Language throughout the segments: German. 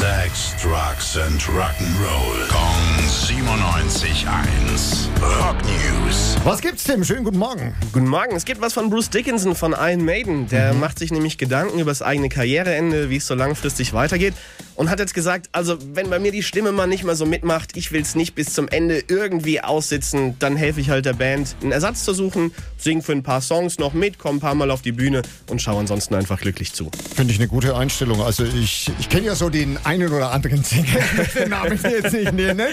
Sex, Drugs and Rock'n'Roll. Kong 97.1. Rock News. Was gibt's, Tim? Schönen guten Morgen. Guten Morgen. Es gibt was von Bruce Dickinson von Iron Maiden. Der macht sich nämlich Gedanken über das eigene Karriereende, wie es so langfristig weitergeht. Und hat jetzt gesagt, also wenn bei mir die Stimme mal nicht mehr so mitmacht, ich will's nicht bis zum Ende irgendwie aussitzen, dann helfe ich halt der Band, einen Ersatz zu suchen, sing für ein paar Songs noch mit, komm ein paar Mal auf die Bühne und schau ansonsten einfach glücklich zu. Finde ich eine gute Einstellung. Also ich, ich kenne ja so den einen oder anderen Sänger, den Namen ich jetzt nicht nennen,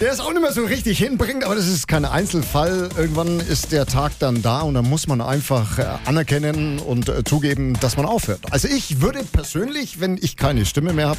der es auch nicht mehr so richtig hinbringt, aber das ist kein Einzelfall. Irgendwann ist der Tag dann da und dann muss man einfach äh, anerkennen und äh, zugeben, dass man aufhört. Also ich würde persönlich, wenn ich keine Stimme mehr habe,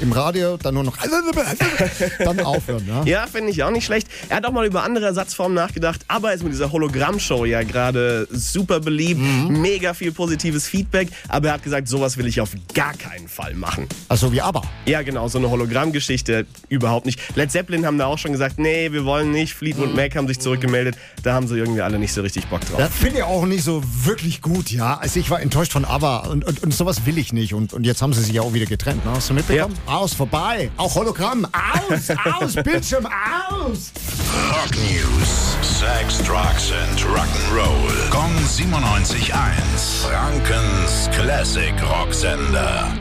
im Radio dann nur noch dann aufhören. Ja? Ja, finde ich auch nicht schlecht. Er hat auch mal über andere Ersatzformen nachgedacht, aber ist mit dieser Hologramm-Show ja gerade super beliebt, mega viel positives Feedback, aber er hat gesagt, sowas will ich auf gar keinen Fall machen. Also wie aber. Ja, genau, so eine Hologrammgeschichte überhaupt nicht. Led Zeppelin haben da auch schon gesagt, nee, wir wollen nicht. Fleetwood Mac haben sich zurückgemeldet. Da haben sie irgendwie alle nicht so richtig Bock drauf. Das finde ich auch nicht so wirklich gut, ja. Also ich war enttäuscht von ABBA und, und, und sowas will ich nicht. Und, und jetzt haben sie sich ja auch wieder getrennt, ne? Hast du mitbekommen? Aus, vorbei. Auch Hologramm. Aus, aus, Bildschirm, aus. Rock News. Sex, Drugs and Rock'n'Roll. Kong 97.1. Frankens Classic Rocksender.